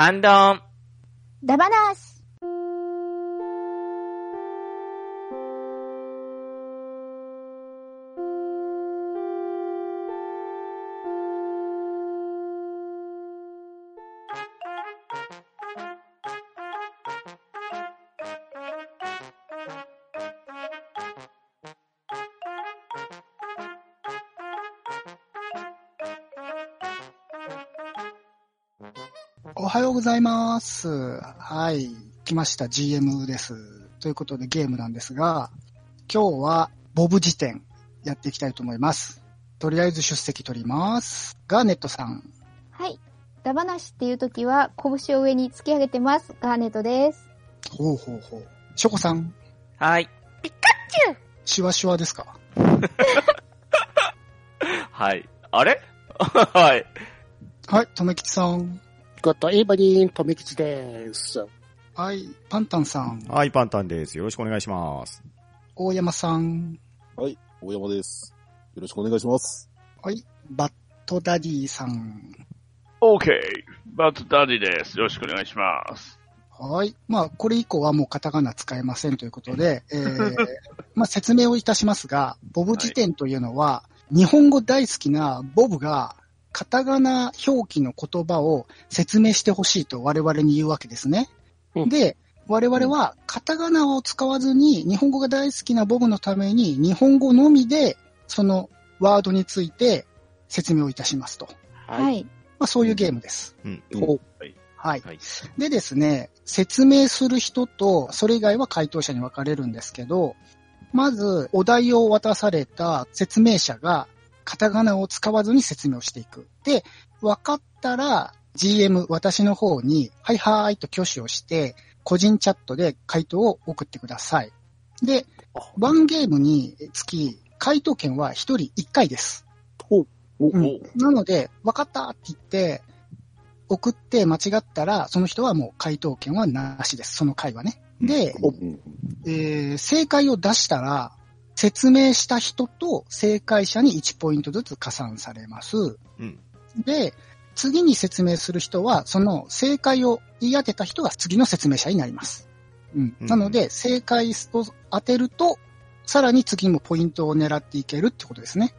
ハンドン。ダバナシ。はようございます。はい。来ました。GM です。ということでゲームなんですが、今日はボブ辞典やっていきたいと思います。とりあえず出席取ります。ガーネットさん。はい。ダバナシっていう時は、拳を上に突き上げてます。ガーネットです。ほうほうほう。ショコさん。はい。シュワシュワですか？はい。あれ？はい。はい。とめきちさん。 Good evening、とめきちです。はい。パンタンさん。はい、パンタンです。よろしくお願いします。大山さん。はい、大山です。よろしくお願いします。はい。バットダディさん。OK。バットダディです。よろしくお願いします。はい。まあ、これ以降はもうカタカナ使えませんということで、えー、まあ説明をいたしますが、ボブ辞典というのは、日本語大好きなボブが、カタカナ表記の言葉を説明してほしいと我々に言うわけですね。うんで、我々はカタカナを使わずに日本語が大好きなボブのために日本語のみでそのワードについて説明をいたしますと。はいい。まあそういうゲームです。うん。ほうはい。はいでですね、説明する人と、それ以外は回答者に分かれるんですけど、まず、お題を渡された説明者が、カタカナを使わずに説明をしていく。で、分かったら、GM、私の方に、はいはーいと挙手をして、個人チャットで回答を送ってください。で、ワンゲームにつき、回答権は1人1回です。ほう。うんなので、分かったって言って、送って間違ったら、その人はもう回答権はなしです。その回はね。で、うんえー正解を出したら、説明した人と正解者に1ポイントずつ加算されます。うん。で、次に説明する人は、その正解を言い当てた人が次の説明者になります。うん。うんなので、正解を当てると、さらに次もポイントを狙っていけるってことですね。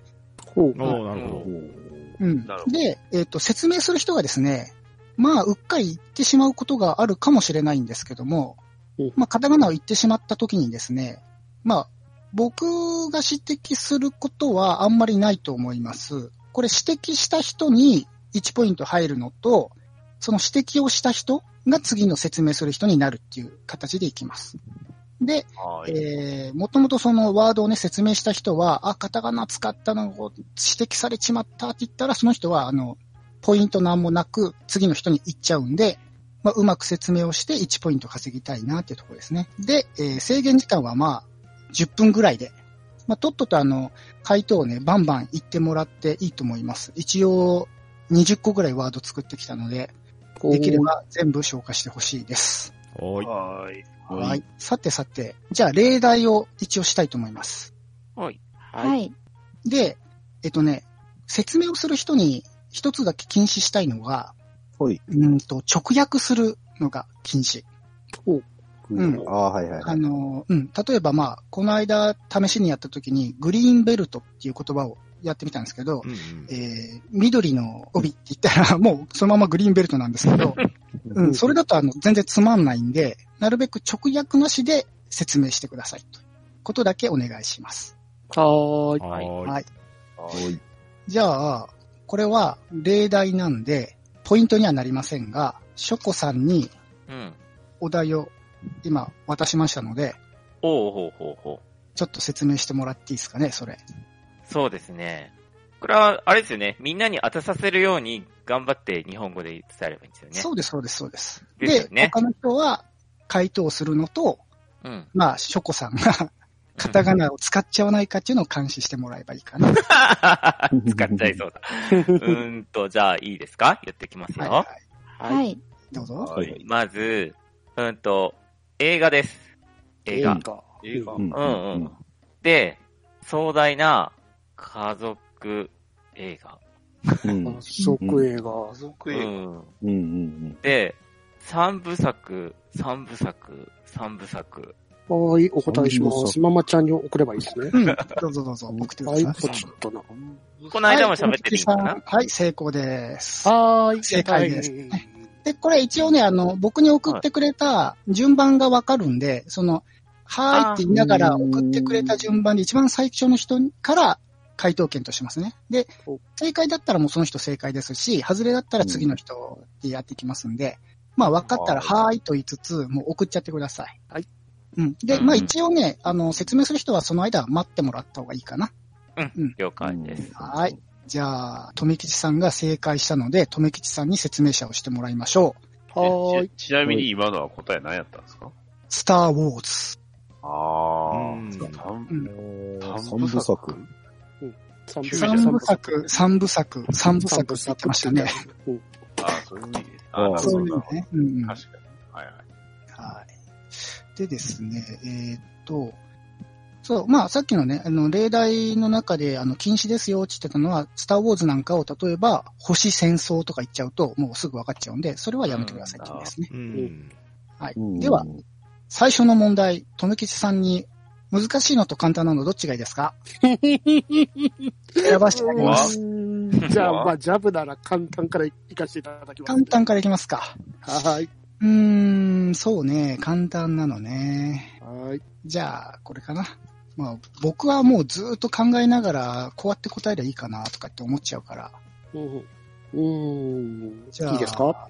ほう。なるほど。うんで、えっ、と、説明する人がですね、まあ、うっかり言ってしまうことがあるかもしれないんですけどもうん、まあ、カタカナを言ってしまった時にですね、まあ、僕が指摘することはあんまりないと思います。これ指摘した人に1ポイント入るのと、その指摘をした人が次の説明する人になるっていう形でいきます。で、はい。えー、もともとそのワードをね、説明した人は、あ、カタカナ使ったのを指摘されちまったって言ったら、その人は、あの、ポイントなんもなく、次の人に行っちゃうんで、まあ、うまく説明をして1ポイント稼ぎたいなっていうところですね。で、えー制限時間はまあ、10分ぐらいで、まあ、とっととあの、回答をね、バンバン言ってもらっていいと思います。一応、20個ぐらいワード作ってきたので、できれば全部消化してほしいです。おーい。はい。はい。さてさて、じゃあ例題を一応したいと思います。はい。はい。はい。で、えっとね、説明をする人に一つだけ禁止したいのが、はい。うんと、直訳するのが禁止。うんああ、はいはいはい。あの、うん、例えばまあ、この間試しにやった時に、グリーンベルトっていう言葉をやってみたんですけど、うんうんえー、緑の帯って言ったら、もうそのままグリーンベルトなんですけど、うん、それだとあの、全然つまんないんで、なるべく直訳なしで説明してくださいということだけお願いします。はーい。はーい。はい。はい。じゃあ、これは例題なんで、ポイントにはなりませんが、ショコさんにうん。お題を今渡しましたので、おうほうほうほう。ちょっと説明してもらっていいですかね、それ。そうですね。これは、あれですよね。みんなに当てさせるように頑張って日本語で伝えればいいんですよね。そうです、そうです、そうです。ですよね他の人は回答するのと、うん。まあ、ショコさんがカタカナを使っちゃわないかっていうのを監視してもらえばいいかな。使っちゃいそうだ。うーんと、じゃあいいですか？やってきますよ。はい、はい。はい。はい。どうぞ。はい。まず、うんと、映画です。映画。画。映画。うんうんうん。で、壮大な家族映画。うん。食映画。家族映画。うん。うんうんで、三部作、三部作、三部作。はい、お答えします。ママちゃんに送ればいいですね。うん。どうぞどうぞ、送ってくだはい、さい。ポチッとな。この間も喋ってるはい、のかなはい、成功です。はーい、正解ですで、これ一応ね、あの、僕に送ってくれた順番がわかるんで、その、はーいって言いながら送ってくれた順番で一番最初の人から回答権としますね。でお、正解だったらもうその人正解ですし、外れだったら次の人でやっていきますんで、まあ分かったらはーいと言いつつ、もう送っちゃってください。はい。うん。で、うんまあ一応ね、あの、説明する人はその間待ってもらった方がいいかな。了解です。はい。じゃあ、とめきちさんが正解したので、とめきちさんに説明者をしてもらいましょう。はーい。ちちなみに今のは答え何やったんですか？スター・ウォーズ。あうんあ、三うん三部作。三三部作、三部作、三部作って言ってましたね。うんああ、そういう意味で。ああ、そういうね。うん確かに。はいはい。い。でですね、えーっと、そう、まあさっきのね、あの、例題の中で、あの、禁止ですよって言ってたのは、スター・ウォーズなんかを例えば、星戦争とか言っちゃうと、もうすぐ分かっちゃうんで、それはやめてくださいってですね。うん。はい。うんでは、、最初の問題、とめきちさんに、難しいのと簡単なのどっちがいいですか？選ばせてあげます。じゃあ、まあ、ジャブなら簡単から行かせていただきます。簡単からいきますか。はーい。うーん、そうね、簡単なのね。はーい。じゃあ、これかな。まあ、僕はもうずーっと考えながら、こうやって答えりゃいいかなとかって思っちゃうから。うん。うーん。じゃあ、いいですか？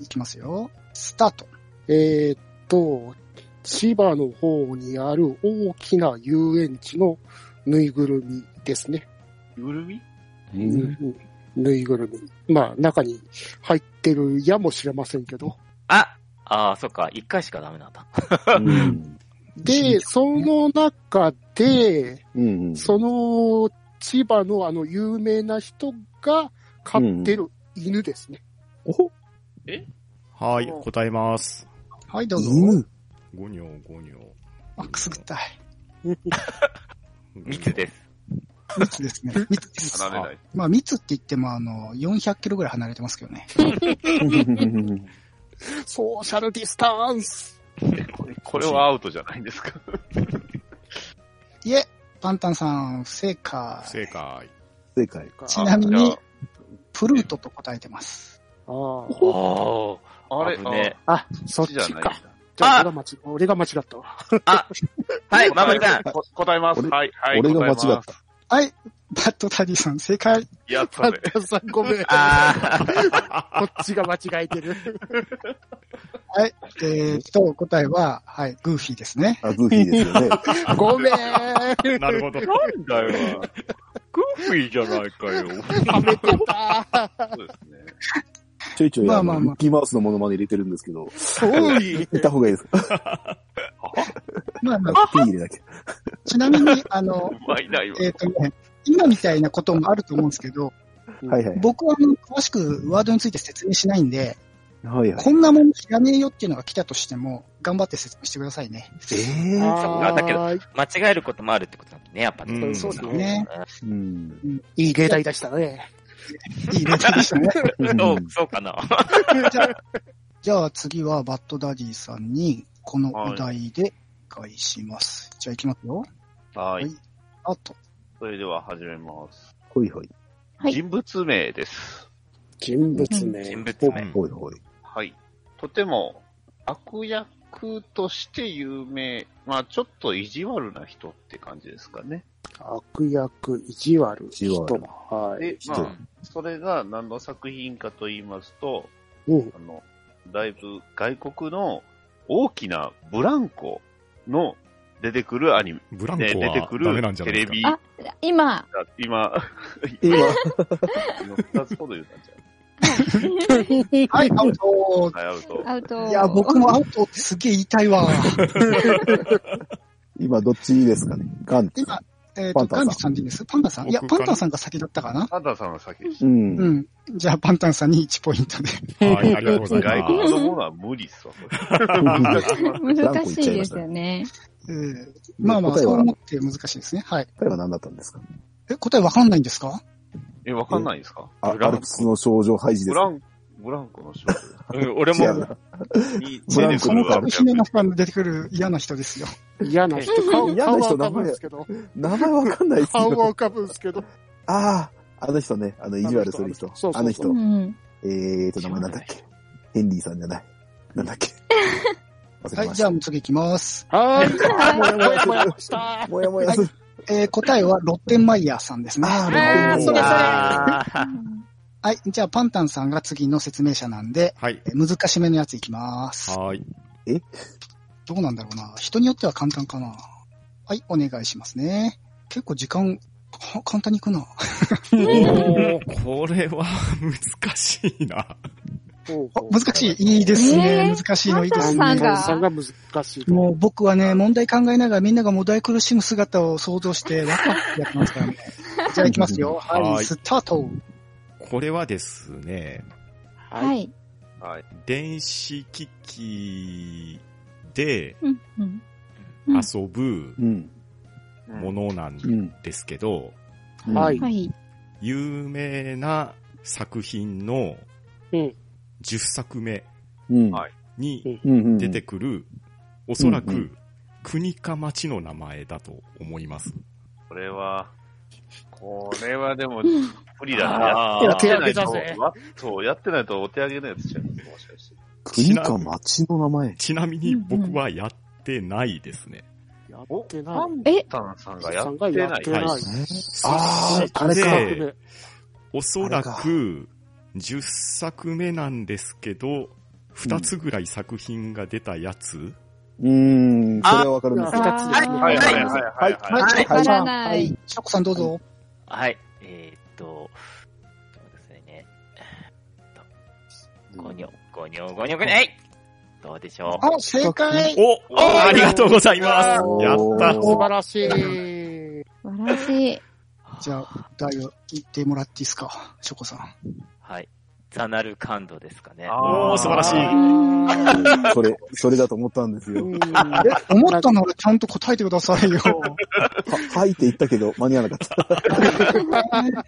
いきますよ。スタート。えーっと、千葉の方にある大きな遊園地のぬいぐるみですね。ぐるみ？うんぬいぐるみ。まあ、中に入ってるやもしれませんけど。あああ、そっか。一回しかダメなんだ。うん で、その中で、うんその千葉のあの有名な人が飼ってる犬ですね。おはい、答えます。はい、どうぞ。犬ゴニョゴニョ。あ、くすぐったい。密です。密ですね。密です。離れない。まあ、密って言っても、あの、400キロぐらい離れてますけどね。ソーシャルディスタンス。これはアウトじゃないんですかいえ、パンタンさん、不正解。正解。正解。ちなみに、プルートと答えてます。あ。ああれ危ねあ、あ、そっちじゃないんだか。じゃあ、俺が間違俺が間違ったわ。あはい、ママちゃん。こ答えます。俺はい、はい。俺が間違った。はい、バッドダディさん、正解。やったパンね。タンさんごめん。こあっちが間違えてる。はい、えーっと、答えは、はい、グーフィーですね。あ、グーフィーですよね。ごめん。なるほど。なんだよ。グーフィーじゃないかよ。はめてた。そうですね。ちょいちょい、あの、まあまあまあミッキーマウスのモノマネ入れてるんですけど、そうい。言った方がいいですか まあまあ、ピー入れなきゃ。ちなみに、あの。えーっとね、今みたいなこともあると思うんですけど、はいはい。僕はあの詳しくワードについて説明しないんで、はいはい。こんなもの知らねえよっていうのが来たとしても、頑張って説明してくださいね。ええあだけど間違えることもあるってことなんだね、やっぱね。うんそうだねね。うん。いい例題出したね。いい例題でしたね。そう、そうかな。じゃあ、じゃあ次はバッドダディさんに、このお題でお願いします。じゃあ行きますよ。はい。あと。それでは始めます。ほいほい。はい人物名です。人物名。人物名。ほいほい。はい。とても悪役として有名。まあちょっと意地悪な人って感じですかね。悪役、意地悪、意地悪人。はい。で、人まあ、それが何の作品かと言いますと、うん。あの、だいぶ外国の大きなブランコの出てくるアニメ、ブランコで出てくる。テレビ、あ、今、が今、今、今二つほど言ったんじはい、アウト。はい、アウト。アウト。いや、僕もアウトってすげえ言いたいわ。今どっちですかね？ガンツ。今、えっ、と、パンタンさんガンジさんでいいですパンタンさんいや、パンタンさんが先だったかな？パンタンさんが先でしう。うんん。じゃあ、パンタンさんに1ポイントで。はい、ありがとうござた。い外国ます。のものは無理っすわ、それ。難しいですよね。えーまあまあ、そう思って難しいですね。はい。答えは何だったんですか？え、答えわかんないんですか？え、わかんないですか？アルプスの少女ハイジですかブラン、ブランコの少女。うん、俺も、ブランコそのの作品の中に出てくる嫌な人ですよ。嫌な人、顔、嫌な人顔は浮かぶんですけど、名前わかんないっす顔はよ。浮かぶんですけど、ああ、あの人ね、あの、意地悪する人。そうそうそうあの人う。ん。えーと、名前なんだっけ？ヘンリーさんじゃない。なんだっけ？忘 はい、れました。じゃあ次行きます。はーい。もやもや した。もやもやする。えー、答えはロッテンマイヤーさんですね。あーあー、それそれ。はい、じゃあパンタンさんが次の説明者なんで、はい。えー難しめのやついきます。はーい。どうなんだろうな。人によっては簡単かな。はい、お願いしますね。結構時間、は簡単にいくな。おー、これは難しいな。あ難しい。いいですね。えー難しいのいいですねさん。が難しいと。もう僕はね、問題考えながらみんながもだい苦しむ姿を想像して、ワクワクやってますからね。じゃあ行きますよ。は、はいいスタート。これはですね、はい。はい。電子機器で遊ぶうん。ものなんうん。ですけど、うんはい。はい。有名な作品のうん。10作目に。出てくる、おそらく国か町の名前だと思います。これは、これはでも、うん無理だな。やってないと手挙げたぜ、わそう、やってないとお手上げのやつちゃいます、もしかして。国か町の名前。ちなみに僕はやってないですね。やおってない。え？タンさんがやってないい。はいああ、あれか。で、おそらく10作目なんですけど、2つぐらい作品が出たやつ、うーん、それはわかるんですよ。二つですね。はい。はい。はい。はい。はい。はい、はい。い。ショコさんどうぞ。はい。えーっと、そうですね。ごにょ、ごにょ、ごにょ、ごにょ、えい。どうでしょう。あ、正解。おおありがとうございます。やった。素晴らしい。素晴らしい。じゃあ、題を言ってもらっていいですか、ショコさん。はい。ザナルカンドですかね。おー素晴らしいあそれ、それだと思ったんですよ。うんえ、思ったならちゃんと答えてくださいよ。は、はいって言ったけど、間に合わなかった。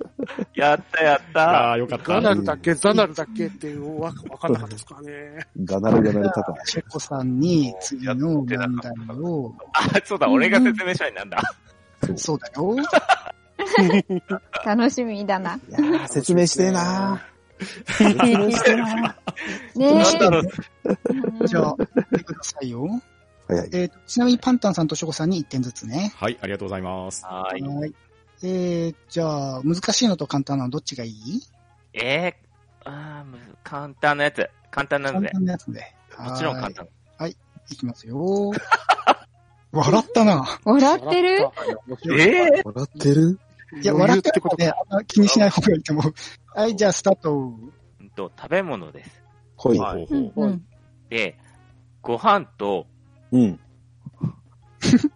やったやっあたあ、よかった。ザナルだけ、ザナルだけっていうわわかんなかったですかね。ガナルガナルタカ。ショコさんに次の問題を、あ、そうだ、俺が説明したいなんだ。そうだよ。楽しみだな。いやー説明してえな説明してえなねえ。じゃあ、言ってくださいよ。えーちなみにパンタンさんとショコさんに1点ずつね。はい、ありがとうございます。はーい。はい。えー、じゃあ、難しいのと簡単なのどっちがいい？えー、あ簡単なやつ。簡単なの簡で。単なやつで。もちろん簡単。はい。いきますよ。笑ったな。笑ってる？えー、笑ってる？いや、笑ってることね、あんま気にしない方がいいと思う。はい、じゃあ、スタート。うんと、食べ物です。ほい。ほうほううんうん。で、ご飯と、うん。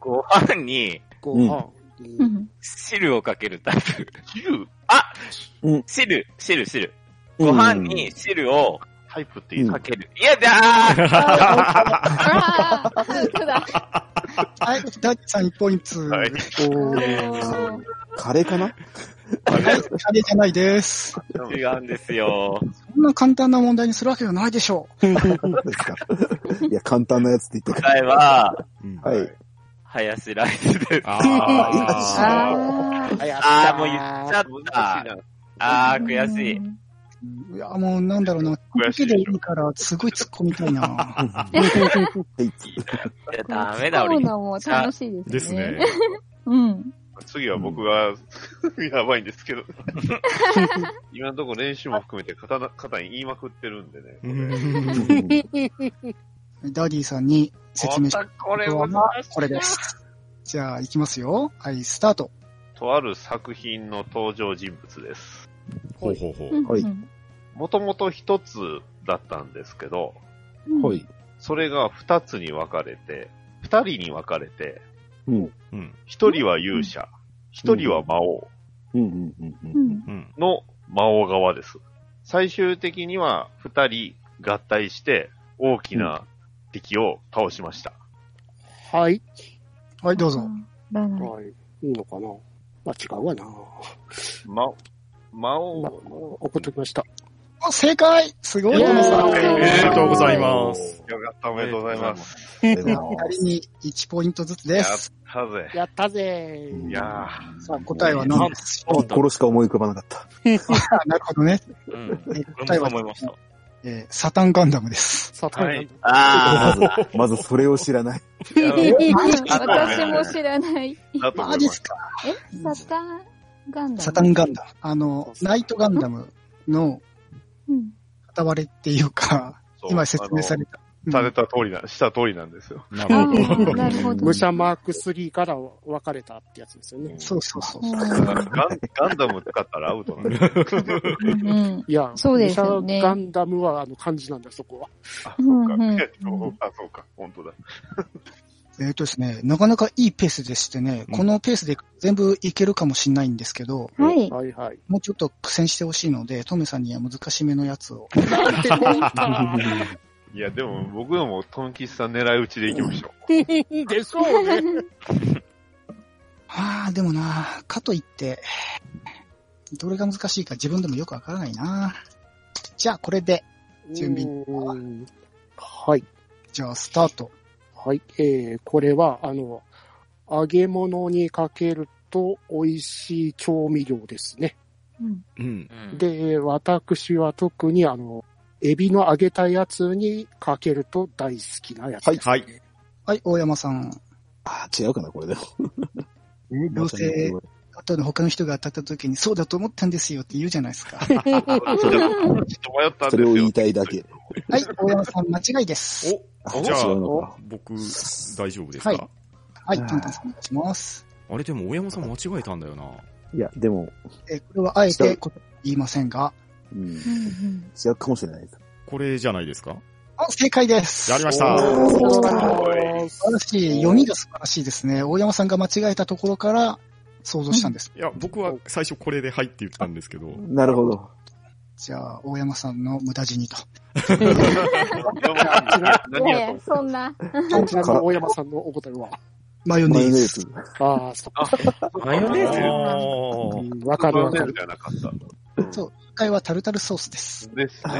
ご飯にご飯にうん汁をかけるタイプ。汁あうん汁、汁、汁。ご飯に汁をタイプっていうかける。いやだーあ。はい、ダッチさん1ポイント。はいおカレーかな？はい、カレーじゃないです。違うんですよ。そんな簡単な問題にするわけがないでしょう。ですかいや、簡単なやつって言ってか答えは。はい。ハヤシライスです。ああもう言っちゃった。な。あー、悔しい。。いや、もうなんだろうな。これだけでいいから、すごい突っ込みたいな。はい。いや、ダメだ、俺。そう楽しいですね。ですね。。うん。次は僕が、やばいんですけど。今のところ練習も含めて肩な肩に言いまくってるんでね。うんダディさんに説明したこれはこれです。じゃあ、行きますよ。はい、スタート。とある作品の登場人物です。ほうほうほう。はいうんもともと一つだったんですけど、うんほい。それが二つに分かれて、二人に分かれて、うん。うん。一人は勇者、一人は魔王うん、うん、うん、う。うんんうん。の魔王側です。最終的には二人合体して大きな敵を倒しました。はい。はい、どうぞ。はい。いいのかなまあ違うわな。魔、魔王まあの、送っときました。お正解すごい。おめでとうございます。よかった、おめでとうございます。でも仮に1ポイントずつです。やったぜ。やったぜいやさあ、答えは何？でしょうこれしか思い浮かばなかった。あなるほどね。うん。えこれもそう思いました。えーサタンガンダムです。サタンはいあまず、まずそれを知らない。私も知らない。マ。ジっすかえサタンガンダム？サタンガンダム。あの、ナイトガンダムのうん。片割れっていうか、今説明された。された通りな、した通りなんですよ。なあるほど。あ、なるほど。武者マーク3から分かれたってやつですよね。そうそうそう。うんガンガンダム使ったらアウトなんですよ。うん。いや、そうですよね武者ガンダムはあの漢字なんだよ、そこは。あ、そうか。うんうんえっとあ、そうか。本当だ。えっ、とですね、なかなかいいペースでしてね、うんこのペースで全部いけるかもしれないんですけど、はい。はいはい。もうちょっと苦戦してほしいので、トメさんには難しめのやつを。なんてこったいや、でも僕のもトンキスさん狙い撃ちでいきましょう。でしょうね。ああ、でもな、かといって、どれが難しいか自分でもよくわからないな。じゃあ、これで、準備うんはい。じゃあ、スタート。はい。えー、これは、あの、揚げ物にかけると美味しい調味料ですね。うんうん。うん。で、私は特にあの、エビの揚げたやつにかけると大好きなやつです、ね。はい。はい、大山さん。あー違うかな、これでも。妖精後の他の人が当たった時に、そうだと思ったんですよって言うじゃないですか。ちょっと迷ったんですよ。それを言いたいだけ。はい、大山さん間違いです。お、じゃあ。僕、大丈夫ですか、はいはい、タンタンさんお願いします。あれでも、大山さん間違えたんだよな。いや、でも、えーこれはあえて言いませんが、うん、うん違うかもしれないです。これじゃないですか？あ正解です。やりました素晴らしい。読みが素晴らしいですね。大山さんが間違えたところから想像したんです。いや、僕は最初これではいって言ったんですけど、なるほど。じゃあ、大山さんの無駄死にと。何やとそんな。大山さんのお答えは？マヨネーーズ。ズ。ああ、そっか。マヨネーズわかるわかる。じゃなかった。そう。今回はタルタルソースです。ですね。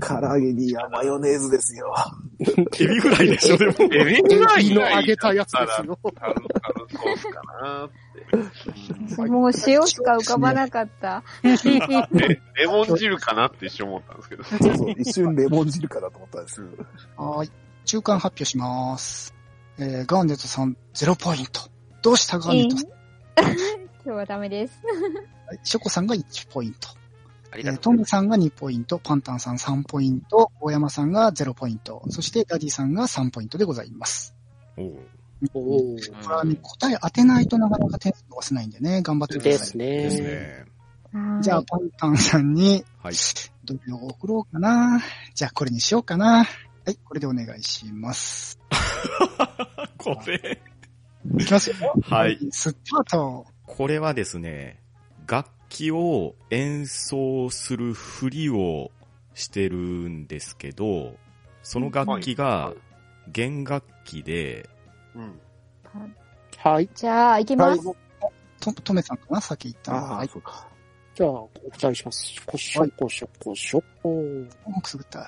唐揚げにはマヨネーズですよ。エビフライでしょ、でも。エビエフライビの揚げたやつですよ。タルタルソースかなって。もう塩しか浮かばなかった。えレモン汁かなって一瞬思ったんですけど。そうそう、一瞬レモン汁かなと思ったんです。はーい。中間発表します。えー、ガーネットさん0ポイント。どうしたガーネットさん、今日はダメです。はいショコさんが1ポイント。えーありがとうトムさんが2ポイント、パンタンさん3ポイント、大山さんが0ポイント、そしてダディさんが3ポイントでございます。おうおーこれはね、答え当てないとなかなか点数伸ばせないんでね、頑張ってください。ですですね。ね。じゃあ、パンタンさんに、はい。どれを送ろうかな。じゃあ、これにしようかな。はい、これでお願いします。これ。いきますよ。はい。スタート。これはですね、楽器を演奏するふりをしてるんですけど、その楽器が弦楽器で、うん。はい。じゃあ、行きます。と、とめさんかな？先言ったの。ああ、はい。そうか。じゃあ、お答えします。こしょこしょこしょ。くすぐった。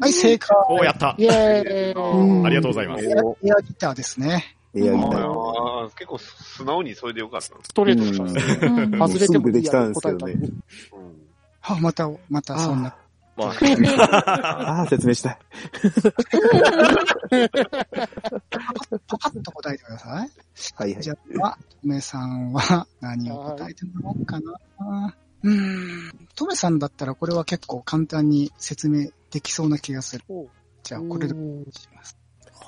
はい、正解。おーやったイェーイ。ありがとうございますエアエアギターですね。エアギター。ああ、結構素直にそれでよかったんですストレートでしたね。うん外れてもいいやすぐできたんですけどね答えたのにうんあ、また、またそんな。まあ、ああ、説明したい。パパッと答えてください。はいはいじ。ゃあ、とめさんは何を答えてもらおうかな。うーん。とめさんだったらこれは結構簡単に説明できそうな気がする。じゃあ、これでうんします。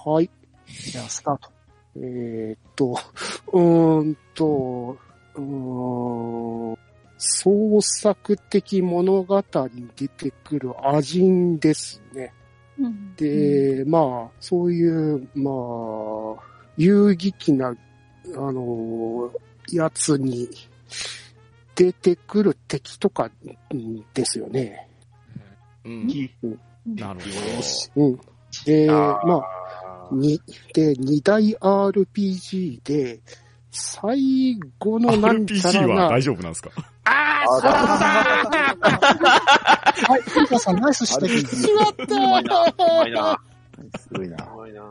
はい。じゃあ、スタート。えーっと、うーんと、うーん、創作的物語に出てくるアジンですね。うんで、まあ、そういう、まあ、遊戯機な、あの、やつに出てくる敵とかうんですよね。うん。なるうん。で、まあ、に、で、二大 RPG で、最後。のなんちゃ RPG らなは大、丈夫なんですか？ああー、そうだはい、ピンターさんナイス指摘。しまったうまいな。うまいな。すごいな。うまいな。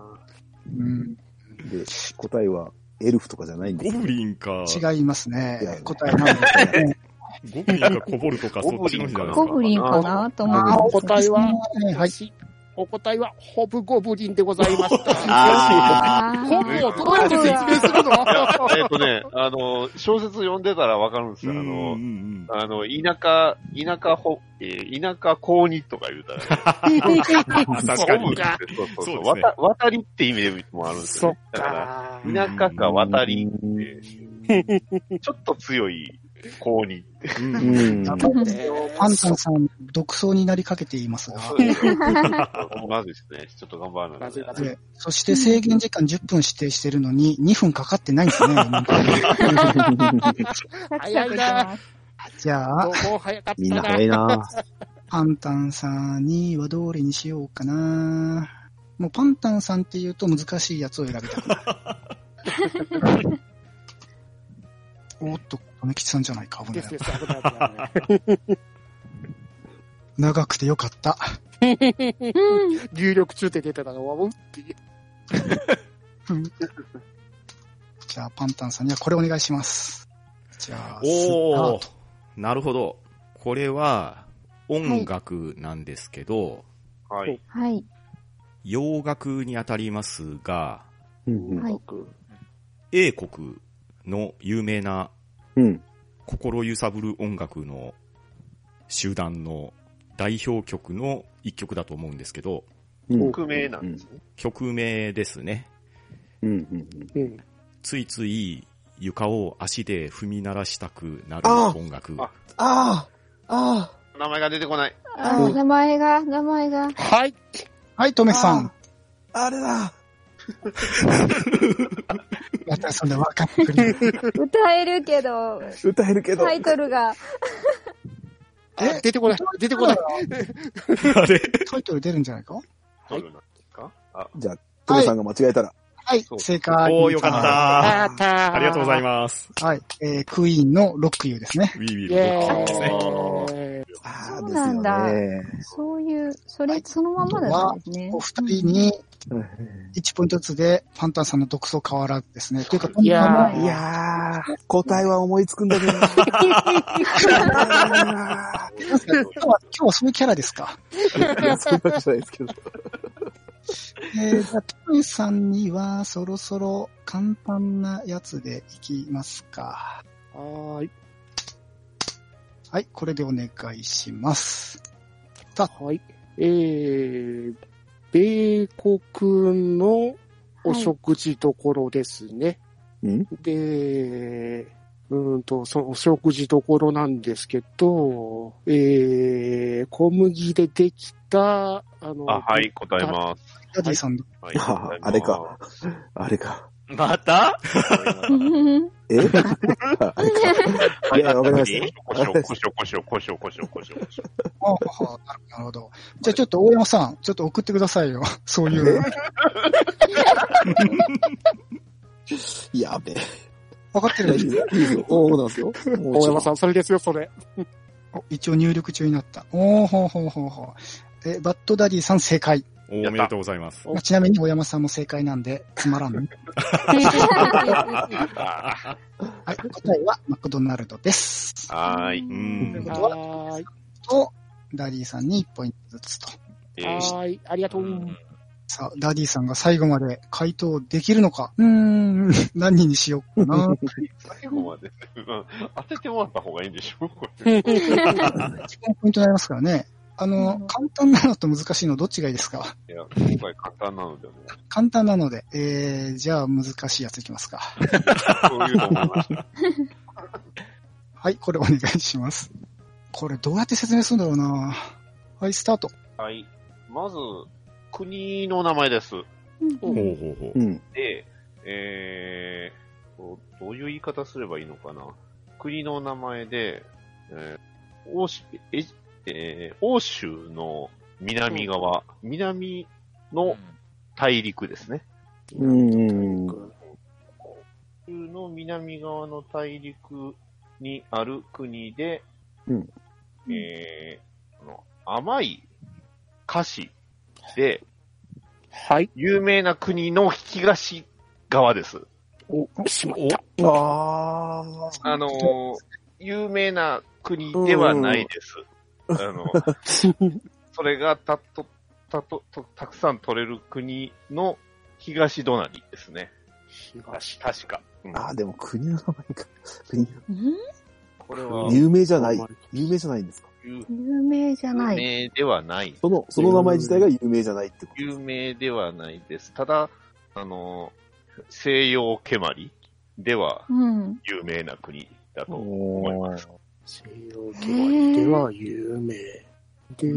うん、で、答えはエルフとかじゃないんですよゴブリンか、違います。ね答えなんですね。ゴブリンかコボルとかそっちの日じゃないですか？ゴブリンかなと思あって。お答えは、はい。お答えは、ホブゴブリンでございました。ああホブをどうやって説明するのえっとね、あの、小説読んでたらわかるんですよ。あのう、んあの、田舎、田舎ほ、えー田舎高二とか言うたらね。確かにそうかそうそうそう。ね渡渡りって意味でもあるんですそっよね。だか。田舎か渡りっうんて、ちょっと強い高二って。うんううんん。パンタンさん、独走になりかけていますが。まずですね、ちょっと頑張らないとね。でそして制限時間10分指定してるのに2分かかってないんですね。今サクサクいきます。じゃあ、どうも早かったみんな早いなパンタンさんにはどれにしようかな。もうパンタンさんって言うと難しいやつを選びたくなる。おっと、米吉さんじゃないか、危ないですです、危ない危ない長くてよかった。うん。有力中って出てたのは、うんっていう。じゃあ、パンタンさんにはこれお願いします。じゃあ、おスーなるほど。これは音楽なんですけど、はい。はい。洋楽にあたりますが、はい。英国の有名なうん。心揺さぶる音楽の集団の代表曲の一曲だと思うんですけど、うん。匿名なんですね。曲名ですね。うん。うん。うん。ついつい床を足で踏み鳴らしたくなるあ音楽。あああ、あ名前が出てこない。あー名前が、名前が。はい。はい、トメさん。あ、あれだ。またそんなくり。歌えるけど、歌えるけど。タイトルが。え？出てこない。出てこない。あれ？タイトル出るんじゃないか？どれなんですか？あ、じゃあ、トメさんが間違えたら。はい正解。おー、よかった。あったありがとうございす。ます。はい、えー、クイーンのロックユーですね。ウィーウィイーロックですね。そうなんだね。そういう、それ、そのままだったんですねお。二人に1ポイントずつで、パンタンさんの独走変わらずですね。というか、いやいいやー、答えは思いつくんだけどな。今日は、今日はそういうキャラですか？いや、そういうわけじゃないですけど。えー、じゃあ、トメさんには、そろそろ簡単なやつでいきますか。はーい。はい、これでお願いします。はい。えー、米国のお食事どころですね。うん？で、うーんと、そのお食事どころなんですけど、えー、小麦でできた、あの、あ、はい、答えます。ダディさん、はい、あ答えますあれか。あれか。また？え？いや、わかりました。こしょ、こしょ、こしょ、こしょ、こしょ、こしょ、こしょ。ああ、なるほど。じゃあちょっと大山さん、ちょっと送ってくださいよ。そういう。やべえ。分かってるいいですよ。すよ。そうなんですよ。大山さん、それですよ、それ。お一応入力中になった。おーほうほうほうほう。え、バッドダディさん正解。おめでとうございます。まあちなみに大山さんも正解なんで、つまらん。はい、答えはマクドナルドです。はーい。うん。ということは、はーい。と、ダディさんに1ポイントずつと。えーはーい。ありがとう。さあ、ダディさんが最後まで回答できるのか。うーん、何人にしようかな。最後まで、うん当ててもらった方がいいんでしょ？これ 一番ポイントになりますからね。あの、簡単なのと難しいのどっちがいいですか？いや、今回簡単なので、も簡単なので、えー、じゃあ難しいやついきますか。うそういうの思いました。はい、これお願いします。これどうやって説明するんだろうなはい、スタート。はい。まず、国の名前です。ほうほうほう。うん。で、えーと、どういう言い方すればいいのかな。国の名前で、えー欧州、え、えー欧州の南側、南の大陸ですね。うん。欧州の南側の大陸にある国で、うんえー、この甘い菓子ではい。有名な国の東側です。お、しまった。ああ。あのー有名な国ではないです。あの、それがたと、たと、と、たくさん取れる国の東隣ですね。東。確か。うんああ、でも国の名前か。国うん？これは、有名じゃない。有名じゃないんですか？有有名じゃない。名ではない。その、その名前自体が有名じゃないってこと有名ではないです。ただ、あの、西洋蹴鞠ではうん。有名な国だと思いおます。西洋決まりでは有名。で、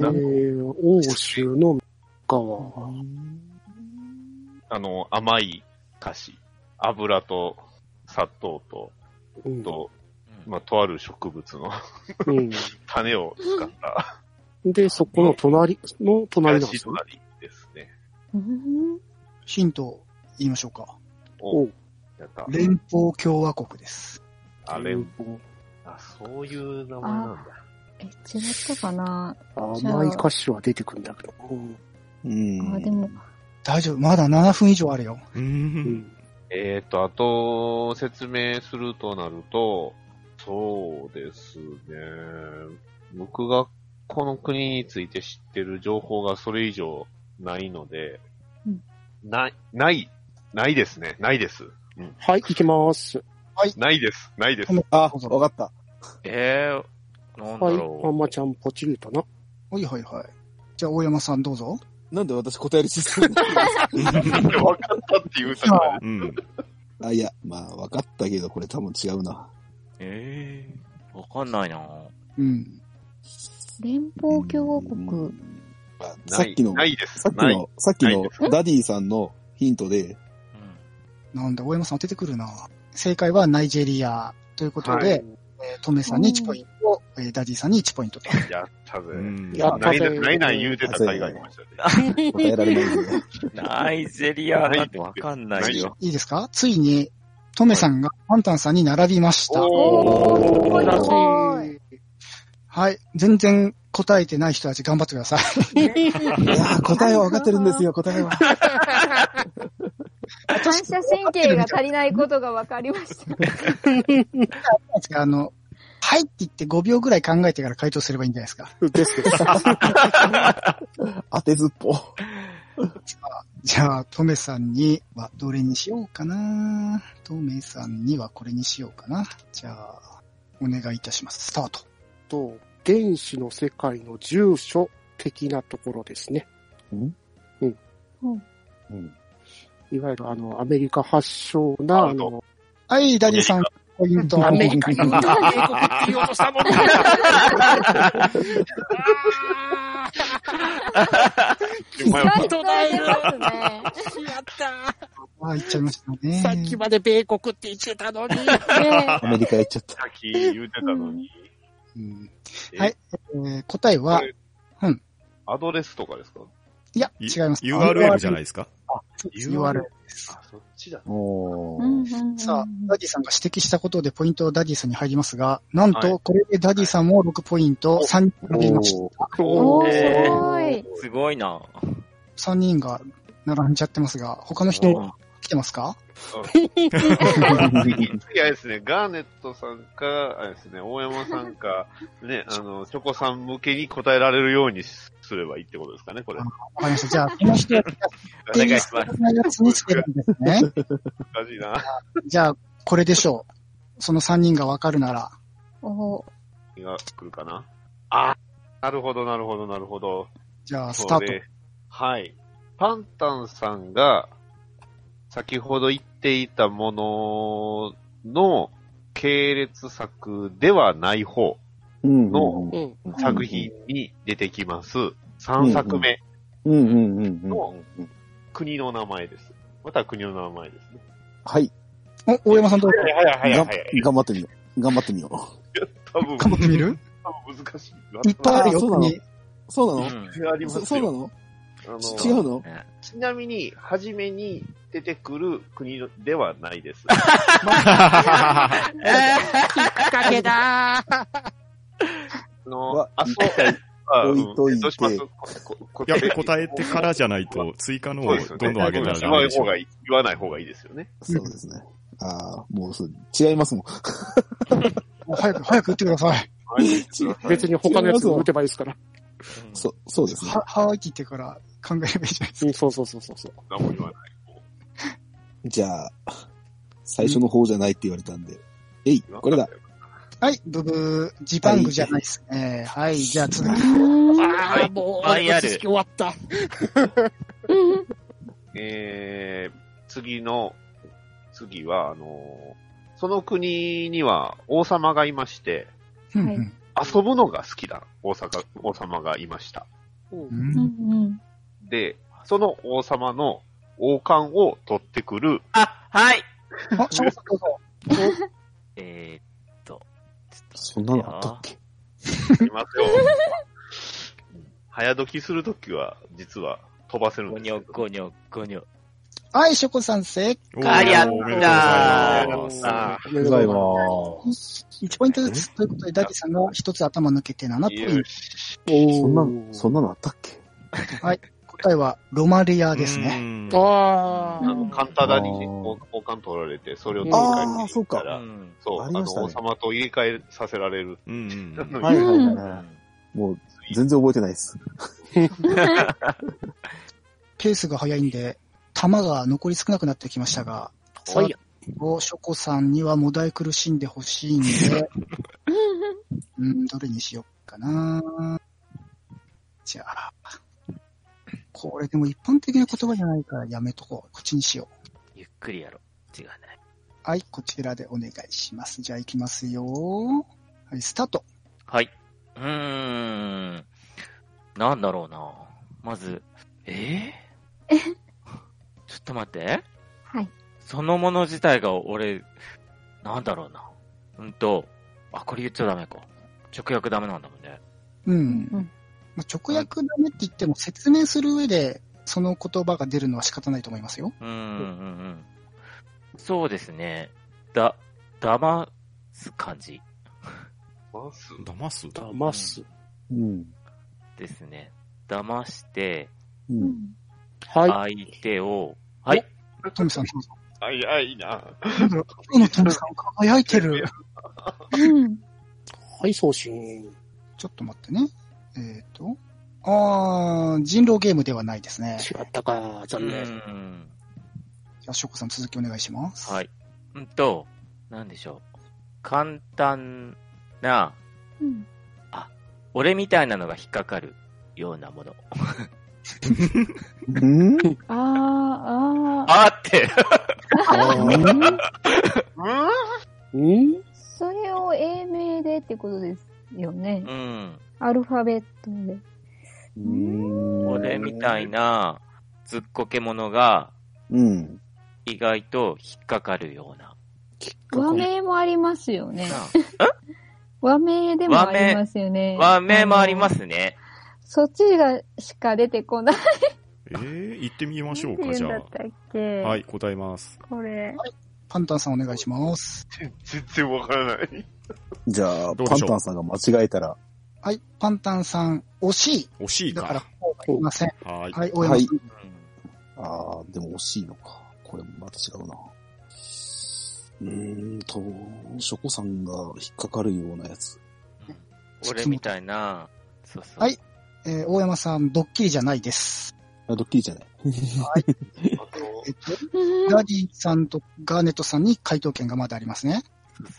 欧州の側。あの、甘い菓子。油と砂糖と、うん。と、まあ、とある植物のうん 種を使ったで、そこの隣の隣なんですよね。東隣ですね。うんヒントを言いましょうか。おおやった。連邦共和国です。あ、連邦。あ、そういう名前なんだ。え、違ったかな？甘い歌詞は出てくるんだけど。うんうん。あ、でも、大丈夫。まだ7分以上あるよ。う。うんん。えっ、と、あと、説明するとなると、そうですね。僕がこの国について知ってる情報がそれ以上ないので、うんない、ない、ないですね。ないです。はい、行きます。ないです。ないです。あ、わかった。えー、なんだはい、ろママちゃんポチリとな。はいはいはい。じゃあ、大山さんどうぞ。なんで私答えるしするのわかったって言うた。うん。あ、いや、まあ、わかったけど、これ多分違うな。う。えー、わかんないなうん。連邦共和国。うんまあないさっきの、ないです。さっきの、さっきのダディさんのヒントで、なんだ、大山さん出てくるな。正解はナイジェリアということで、はいえートメさんに1ポイント、えーダディさんに1ポイントと。やったぜ。うんやったないぜないない言うてた甲斐がありましたね。答えられないんで。うん。ナイジェリアなんてわかんないよ。いいですか？ついに、トメさんがパンタンさんに並びました。おーーすごいはい。全然答えてない人たち頑張ってください。いやー答えは分かってるんですよ、答えは。反射神経が足りないことが分かりました。あの、はいって言って5秒ぐらい考えてから回答すればいいんじゃないですか。ですです。当てずっぽ。じゃあ、トメさんにはどれにしようかなトメさんにはこれにしようかな。じゃあ、お願いいたします。スタート。と、原子の世界の住所的なところですね。うんうん。うん。いわゆるあの、アメリカ発祥な、あの、はい、ダディさん。アメリカに英としたもんあ、言っちゃいましたね。さっきまで米国って言ってたのに。ねアメリカ行っちゃった。さっき言うてたのに。うんえはい。えー答えはアドレスとかですか？いや、い違います。URL じゃないですか？そうです URL です。あ、そっちだ。おー。うんうんうんさあ、ダディさんが指摘したことでポイントダディさんに入りますが、なんはいと、これでダディさんも6ポイント、3人並びました。おー、すえごい。すごいな。3人が並んじゃってますが、他の人うん来てますか？次、次あれですね、ガーネットさんか、あれですね、大山さんか、ね、あの、チョコさん向けに答えられるようにすればいいってことですかね、これ。わかりました。じゃあ、この人はお願いします。につけるんですね。難しいな。じゃあ、これでしょう。その3人がわかるなら。お何が来るかなあ、なるほど、なるほど、なるほど。じゃあ、スタート。はい。パンタンさんが、先ほど言っていたものの系列作ではない方うん。のうん。作品に出てきます。3作目、うんうんうんうんのうん。国の名前です。また国の名前ですね。はい。お、大山さんどうぞ。はいはいはいがはいはい。頑張ってみよう。頑張ってみよ多分、頑張ってみる？多分難しい。いっぱいあるよ、あそうなの？国。う。そうなの？うんありますよ。そそうなの？あの違うの？ねちなみに、初めに出てくる国ではないです。かけだあうのわ、あ、そう、あ置いといてどうします？ここいや、答えてからじゃないと、追加のを。どんどん上げたらダメがいい、言わない方がいいですよね。そうですね。ああ、もうそう、違いますもん。もう早く、早く言ってください。別に他のやつ打てばいいですから。そ、そうですね。は、はーいって言ってから考えればいいじゃないですうんそうそうそうそうそう。何も言わない。じゃあ、最初の方じゃないって言われたんで。えい、これだ。か。はい、ブブー、ジパングじゃないですね。はい、じゃあ続き。はいああ、もう、ある知識終わった。えー、次の、次は、あのーその国には王様がいまして、うんはい遊ぶのが好きな王様王様がいました。ううんんで、その王様の王冠を取ってくる、あ、はい。あ、翔さんどうぞ。えー、そんなのあったっけ？いますよ。早時するときは、実は飛ばせるんゴですけど。ニョゴニョゴニョ。はい、ショコさん正おあやったーおめでとうございます。あおめでとうございま1ポイントずつということで、ダディさんの1つ頭抜けて7ポイント。そんな、そんなのあったっけ？答えはロマリアですね。ねああ、あの、カンタダに王王冠取られて、それをうん取り替えてあーそうかいったら、ん。そう、あの、王様と入れ替えさせられる。うんうん。はいはいうんはい。もう、全然覚えてないです。ペースが早いんで、弾が残り少なくなってきましたが、はいさあショコさんにはもだい苦しんでほしいんで、うん、どれにしよっかな。じゃあ、これでも一般的な言葉じゃないからやめとこう。こっちにしよう。ゆっくりやろ。違うね。はい、こちらでお願いします。じゃあ行きますよ。はい、スタート。はい。うーん。なんだろうな。まず、えー、ちょっと待って。はい。そのもの自体が俺、なんだろうな。うんと、あ、これ言っちゃダメか。直訳ダメなんだもんね。うん。うんまあ、直訳ダメって言っても説明する上で、その言葉が出るのは仕方ないと思いますよ。うーん、うん、うん。そうですね。だ、騙す感じます？騙す？騙す。うん。ですね。騙して、う。うんんはい。相手を、はい。トミさん、どうぞ。あ、いや、いいな。プロのトミさん輝いてる。うんはい、送信。ちょっと待ってね。えっ、と。あー、人狼ゲームではないですね。違ったか、う残念。ん。じゃあ、ショコさん続きお願いします。はい。うんと、なんでしょう。簡単な、うん俺みたいなのが引っかかるようなもの。うんあー、あー。あーってあーうんうんそれを英名でってことですよね。うん。アルファベットで。うん俺みたいなずっこけ者がうん。意外と引っかかるような。和名もありますよね。な和名でもありますよね。和名もありま。すね。そっちがしか出てこない。えー、行ってみましょうか、なんてじゃあ。言うんだったっけ？はい、答えます。これ。パンタンさんお願いします。全然わからない。じゃあ、どうでしょう？パンタンさんが間違えたら、はい、パンタンさん、惜しい。惜しいだからか。、こうはいません。はい。はい、大山さん。ああ、でも惜しいのか。これまた違うな。うーんと、ショコさんが引っかかるようなやつ。俺みたいな、そうそう。はいえー大山さん、ドッキリじゃないです。あ、ドッキリじゃない。はい。あと、えっと、ガディさんとガーネットさんに回答権がまだありますね。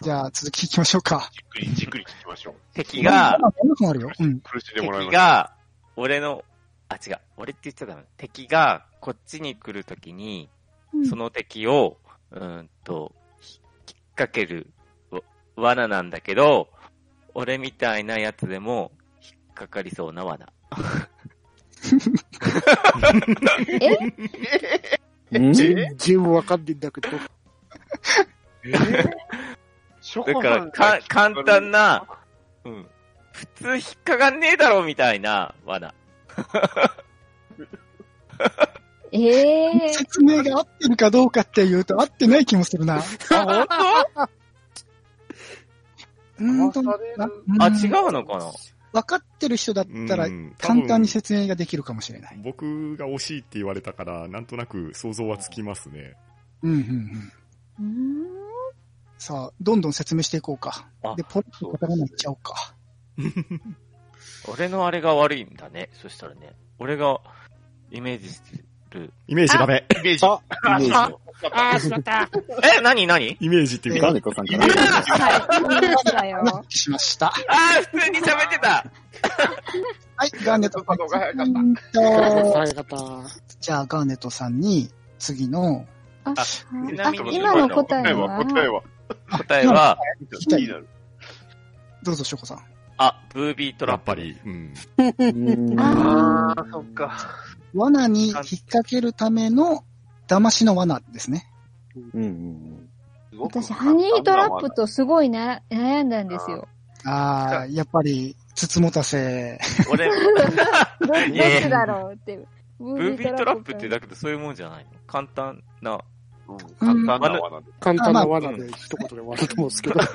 じゃあ、続きいきましょうか。じっくり、じっくり聞きましょう。敵が、あ、こんなのあるよ。うん。苦しんでもらい敵ました。が、俺の、あ、違う。俺って言っちゃダメ。敵がこっちに来るときに、その敵を、うーんと、ひ引っ掛けるわ罠なんだけど、俺みたいなやつでも引っかかりそうな罠。うん全然わかんねえんだけど。だから、か、簡単な、うん。普通引っかかんねえだろみたいな罠。ええ説明が合ってるかどうかっていうと合ってない気もするな。あ、本当？あ、うん違うのかな？分かってる人だったらうん簡単に説明ができるかもしれない。僕が惜しいって言われたから、なんとなく想像はつきますね。うんうんうん。うーんさあ、どんどん説明していこうかあ。で、ポロッとカタカナいっちゃおうか。俺のあれが悪いんだね。そしたらね。俺がイメージしてる。イメージダメ。イメージ。あ、イメージを。あー、しまった。え、なになにイメージっていうかガーネ、ットさんから。はい。見ましたよ。おしました。あー、普通に喋ってたはい、ガーネットさん。動画早かったうんと早かった。じゃあ、ガーネットさんに、次の、あ、あちなみに今の答えは答えは。答えは、気になる。どうぞ、ショコさん。あ、ブービートラップ。やっぱり、うん。うんああ、そっか。罠に引っ掛けるための、騙しの罠ですね。うんうん私、ハニートラップとすごいな悩んだんですよ。あー、やっぱり、つつもたせ。俺、どどっちだろうっていう。ブブービートラップってだだけどそういうもんじゃないの？簡単な。うん簡単な罠で。簡単な罠で一言で終わると思うんですけど。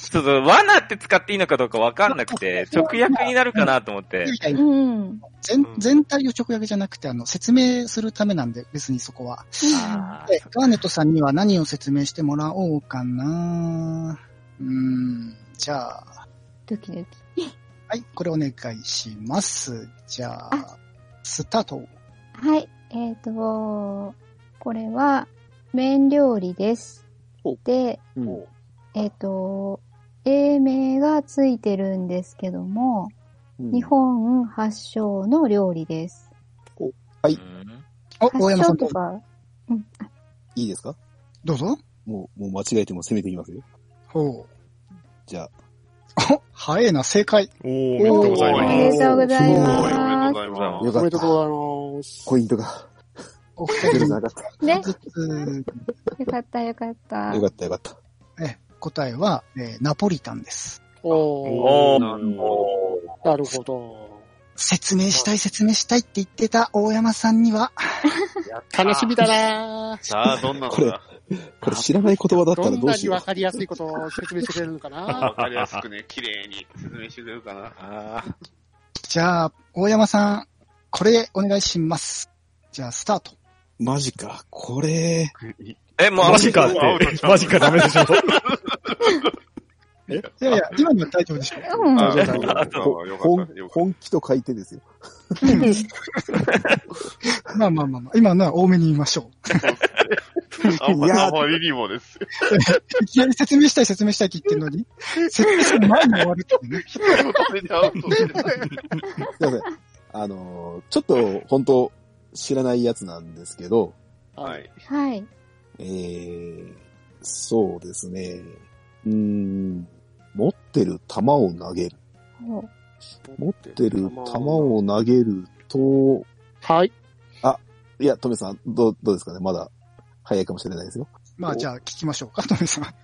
ちょっと罠って使っていいのかどうかわかんなくて、直訳になるかなと思って。うん。全全体を直訳じゃなくて、あの、説明するためなんで、別にそこは。あで、ガーネットさんには何を説明してもらおうかなうーん、じゃあ、ドキドキ。はい、これお願いします。じゃあ、スタート。はい。えっ、と、これは、麺料理ですお。で、うん。えっ、と、英名がついてるんですけども、うん日本発祥の料理です。はいうんお、発祥大山さん。とか、いいですか？どうぞ。もう、もう間違えても攻めていきます？よ。ほう。じゃあ、お、早いな、正解。おー、おめでとうございおます。めでとうございおーます。おめでとうございます。よおかった。めでとうございます。ポイントがね。よかったよかった。よかったよかった。え、答えは、えーナポリタンです。おー、おー、なるほど。説明したい説明したいって言ってた大山さんには、楽しみだなぁさあ、どんなのこれだこれ知らない言葉だったどらんなにわどうしよかりやすいことを説明してくれるのかわなかりやすくね、綺麗に説明してくれるかな。じゃあ、大山さん、これお願いします。じゃあ、スタート。う。マジか。これ、え、もう、マジかって、マジかダメでしょ。いやいや、今のは大丈夫でしょう。うん。あ大丈夫本気と書いてですよ。まあまあまあまあ、今のは多めに言いましょた。あんまあまりにもです。いきなり説明したい説明したいって言ってるのに、説明する前に終わるっていうね。すいません。あのー、ちょっと、本当知らないやつなんですけど、は。い。はい。えー、そうですね。うーん、持ってる球を投げる。ほう持ってる球を投げると、はい。いや、トメさん、どう、どうですかね？まだ早いかもしれないですよ。まあじゃあ聞きましょうか、トメさん。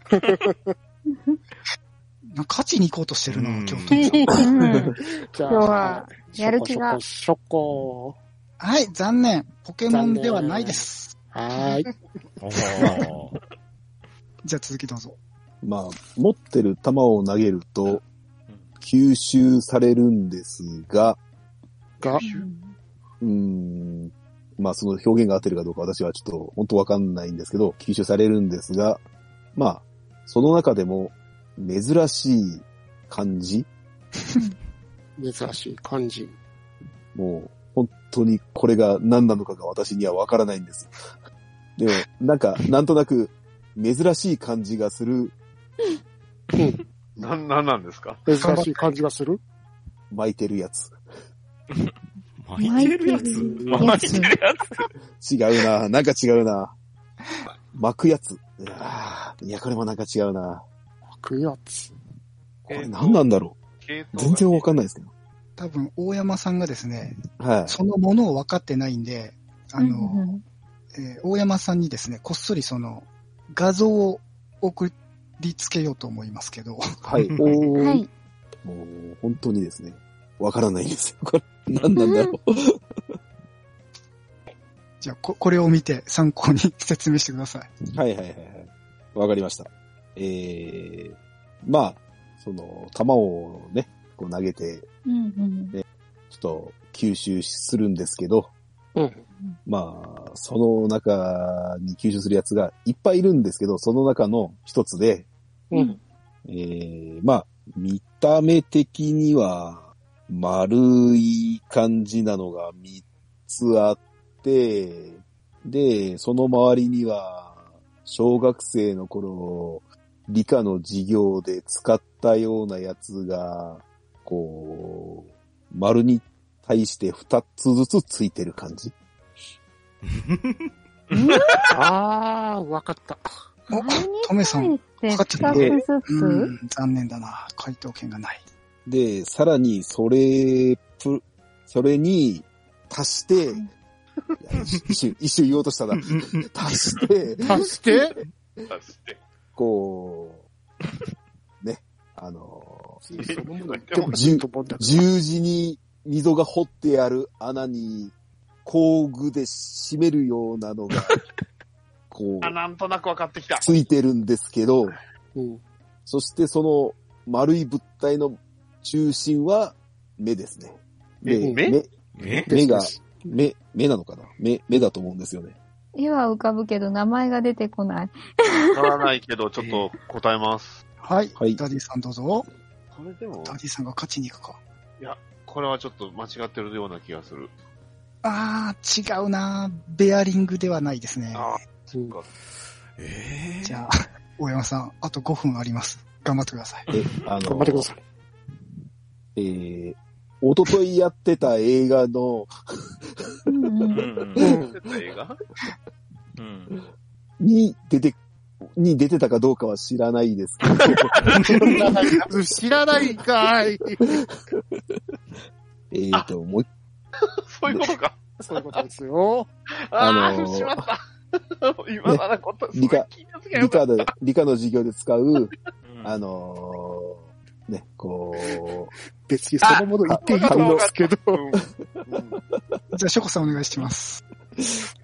勝ちに行こうとしてるな、うん今日トメさん。うん じゃあ、今日はやる気がショコはい、残念。ポケモンではないです。はーい。じゃあ続きどうぞ。まあ、持ってる球を投げると、吸収されるんですが、が、うーん、まあその表現が合ってるかどうか私はちょっと本当わかんないんですけど、吸収されるんですが、まあ、その中でも珍しい漢字 珍しい漢字。もう本当にこれが何なのかが私にはわからないんです。でも、なんか、なんとなく珍しい感じがするうん。なん、なんなんですか？珍しい感じがする？巻いてるやつ。巻いてるやつ？巻いてるやつ。違うな。なんか違うな。巻くやつ。いや、これもなんか違うな。巻くやつ。これ何なんだろう。全然わかんないですけど。多分、大山さんがですね、はい。そのものを分かってないんで、あの、うんうんえー大山さんにですね、こっそりその、画像を送りつけようと思いますけど、はい。はい。もう、本当にですね、わからないんですよ。これ、何なんだろう。じゃあ、こ、これを見て参考に説明してください。はいはいはいはい。わかりました。えー、まあ、その、球をね、こう投げて、うんうん。ちょっと吸収するんですけど、うん。まあ、その中に吸収するやつがいっぱいいるんですけど、その中の一つで、うん。えー、まあ、見た目的には、丸い感じなのが3つあって、で、その周りには、小学生の頃、理科の授業で使ったようなやつが、こう、丸に対して2つずつついてる感じ？あー、わかった。おトメさん。わかっちゃった残念だな。回答権がない。で、さらに、それ、プ、それに、足して、一瞬、一瞬言おうとしたな。足して、足して、足して。こう、ね、あの 十字に溝が掘ってある穴に工具で締めるようなのが、こあ、う、なんとなく分かってきた。ついてるんですけど、うん。そしてその丸い物体の中心は目ですね。で、目目、え目？が目、目なのかな？目、目だと思うんですよね。絵は浮かぶけど名前が出てこない。わからないけど、ちょっと答えます。はい。はいダディさんどうぞ。これでも、ダディさんが勝ちに行くか。これはちょっと間違ってるような気がする。あー、違うなベアリングではないですね。あうんかえーじゃあ、大山さん、あと5分あります。頑張ってください。え、あの、頑張ってください。えー、おとといやってた映画の、うん。映画うん。に出て、に出てたかどうかは知らないですけど、知らないんかい。えーと、もう一そういうことか。そういうことですよ。あのーしまった。今ならこと、理科理科で、理科の授業で使う、うんあのーね、こ別にそのもの言っていいと思うんですけど。じゃあ、ショコさんお願いします。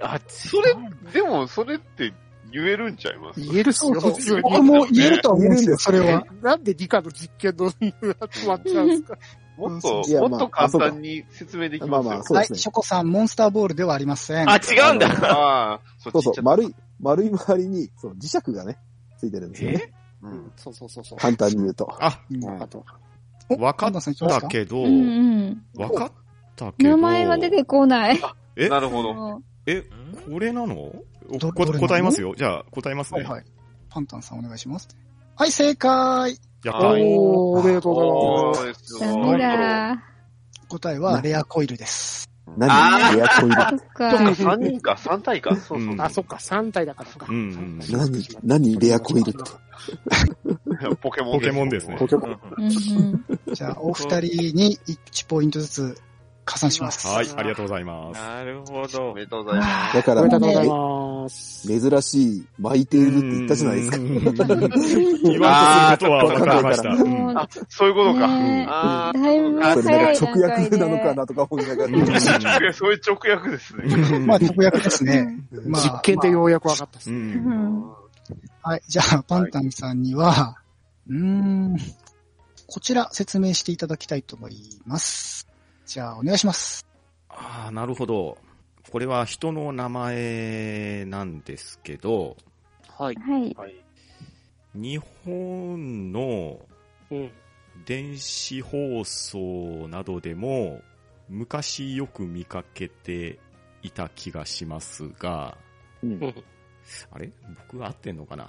あ、それ、でも、それって言えるんちゃいます？言えるっすよ、普通に。僕も言えるとは思うんですよ、それは。なんで理科の実験の集まっちゃうんですか？もっともっと簡単に説明でう、きますよ。まあまあ、そうはい、ですね。ショコさん、モンスターボールではありません。あ、違うんだ。ああ、そうそう、丸い、丸い周りに、そう、磁石がね、ついてるんですよね。うんそうそうそうそう。簡単に言うと。あ、うんあと、おわかったけど、うんうん。わか？ったけど。名前が出てこない。えなるほど。もえ、これなの？おこ答えますよ。じゃあ、答えますね。はいはい。パンタンさんお願いします。はい、正解やったー。おー、おめでとうございます。おーうダメだ。答えは、レアコイルです。何？レアコイルそっそっか。か、3人か、3体か。そうそううんあ、そっか、3体だからか。うんうん何？何レアコイルって？ポケモンポケモンですねポケモン。じゃあ、お二人に1ポイントずつ加算します。はい、ありがとうございます。なるほおど。めでとうございます。だからおめ、でとうございます。珍しい、巻いているって言ったじゃないですか。うん言わんとすることは分かりました。あ、そういうことか。ねあだいぶそれ早いなんか直。訳なのかなとか思いながうんら。あ、そういう直訳ですね。まあ、直訳ですね。まあ実験でようやく分かったっすう。うんん。はい。じゃあ、パンタンさんには、うーん、こちら説明していただきたいと思います。じゃあ、お願いします。ああ、なるほど。これは人の名前なんですけど、はい。はい。はい。日本のうん。電子放送などでも昔よく見かけていた気がしますが、うんあれ？僕が合ってんのかな？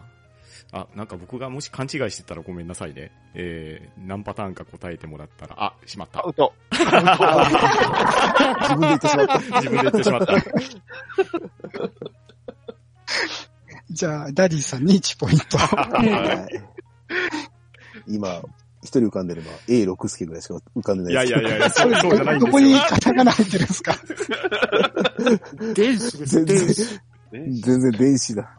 あ、なんか僕がもし勘違いしてたらごめんなさいね。えー、何パターンか答えてもらったら、あ、しまったア。ウト。自分で言ってしまった。自分で言ってしまった。じゃあ、ダディさんに1ポイント。はい今、一人浮かんでれば A 六助ぐらいしか浮かんでないですいやいやいや、そうそうじゃないんですよ。どこにカタカナ入ってるんですか？電子です、全然電子。全然電子だ。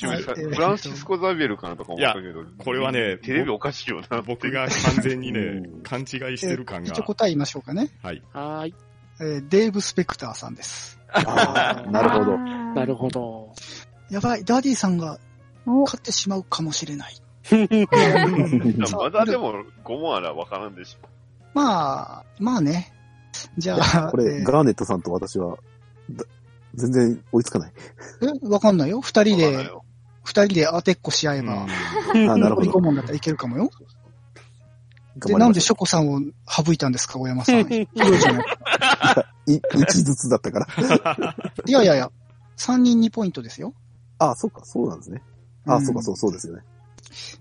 フランシスコ・ザビエルかなとか思ったけど。これはねテレビおかしいよな。僕が完全にねう、ん勘違いしてる感が一応。答え言いましょうかね。はい。はーい。えーデーブ・スペクターさんです。ああ、なるほど。なるほど。やばい、ダディさんがお、勝ってしまうかもしれない。まだでも5問あらわからんでしょ。まあ、まあね。じゃあ、これ、えーガーネットさんと私は、だ全然追いつかない。えわかんないよ。二人で、二人で当てっこし合えば、あなるほど残り5。問だったらいけるかもよ。で、なんでショコさんを省いたんですか、大山さん。い 一ずつだったから。いやいやいや、3人2ポイントですよ。あそうか、そうなんですね。あ、うんそうか、そう、そうですよね。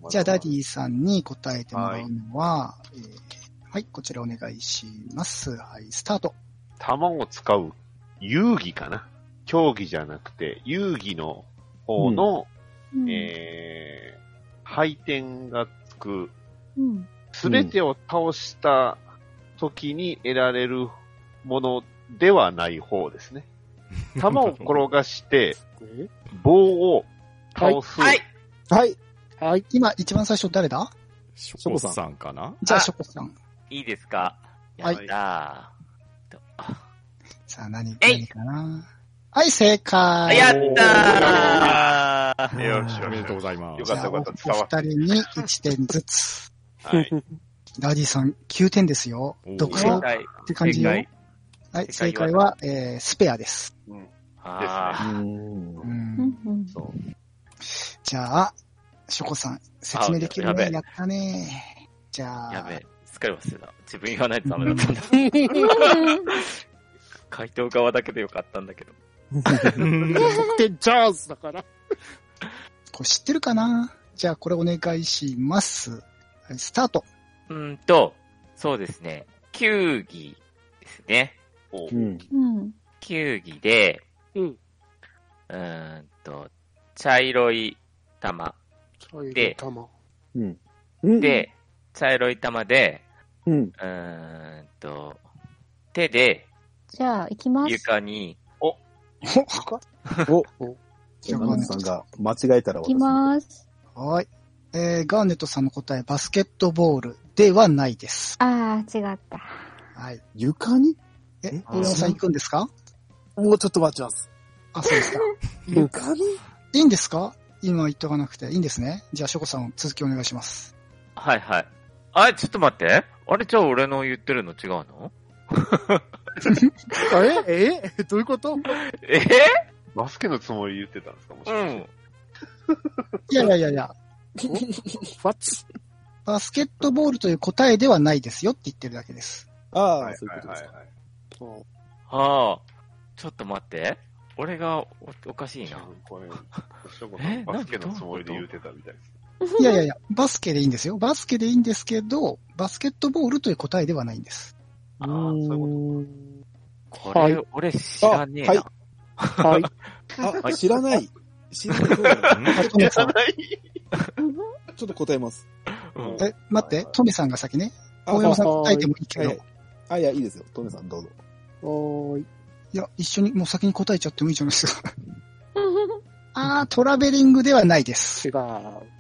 じゃあ、ダディさんに答えてもらうのは、えーはい、こちらお願いします。はい、スタート。球を使う遊戯かな？競技じゃなくて、遊戯の方の、うん。えー、配点がつく、うん。すべてを倒した時に得られるものではない方ですね。弾を転がして、え 棒を倒す。はい。はい。はい。今、一番最初誰だ？ショコさん。かな？じゃあ、あ。ショコさん。いいですか？やはい。さあ、何、えい。何かな？はい、正解。やったー よしよしおめでとうございます。よかったよかったじゃあおお二人に1点ずつ。はい。ダディさん9点ですよお。ー独走っ。て感じよ。正はい、正正解解はは、えー、スペアです。あう。うん。うんんうんそう。じゃあ、ショコさん、説明できるあやべね。やったね。じゃあ、やべえ。すっかり忘れた。自分言わないとダメだったんだ。回答側だけでよかったんだけど。で、チャンスだから。これ知ってるかな？じゃあ、これお願いします。はい、スタート。うーんと、そうですね。球技ですね。おうん。うん球技で、うん。うーんと、茶色い玉。で玉。うん。うん、で、茶色い玉で、うん。うーんと、手でじゃあ、行きます。床に、お、じゃあガーネットさんが間違えたら行き私。ます。はい。えー、ガーネットさんの答え、バスケットボールではないです。ああ、違った。はい。床に？ええ、大山さん行くんですか？もうちょっと待ちます。あ、そうですか。床に？いいんですか？今言っとかなくて。いいんですね？じゃあ、ショコさん、続きお願いします。はいはい。あれ、ちょっと待って。あれ、じゃあ俺の言ってるの違うの？え？え？どういうこと？え？バスケのつもりで言ってたんですかもしかしてうん。いやいやいやいや、ファッツバスケットボールという答えではないですよって言ってるだけです。ああ、はいそういうことですか。はいはあ。ちょっと待って。俺がおおかしいな。これ、バスケのつもりで言ってたみたいです。いやいやいや、バスケでいいんですよ。バスケでいいんですけど、バスケットボールという答えではないんです。ああ、そういうここと。これ、はい俺知らねえな。あはい。あ、知らない。知らない方だな。いちょっと答えます。うんえ、待って、トメさんが先ね。あ大山さん答えてもいいけど、はいいあ、いや、いいですよ。トメさんどうぞ。おーい。や、一緒にもう先に答えちゃってもいいじゃないですか。あー、トラベリングではないです。違う。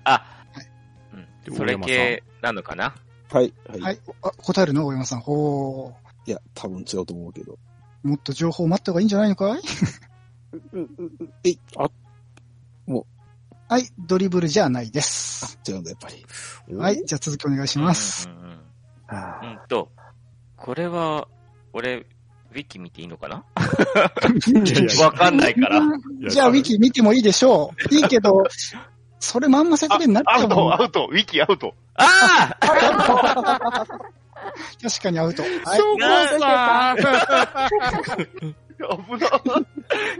あでうん。それ系なのかな？はい。はい。、はいい。あ答えるの？大山さん。ほや、多分違うと思うけど。ー。もっと情報を待った方がいいんじゃないのかい？えい、はい、ドリブルじゃないです。違うんだ、やっぱり。はい、じゃあ続きお願いします。うんうんうんはうんと、これは、俺、ウィキ見ていいのかな？わかんないから。じゃあ、ウィキ見てもいいでしょう。いいけど、それまんま説明になっちアウト、ゃうもん。アウト、ウィキアウト。ああ確かにアウト。はい。危な。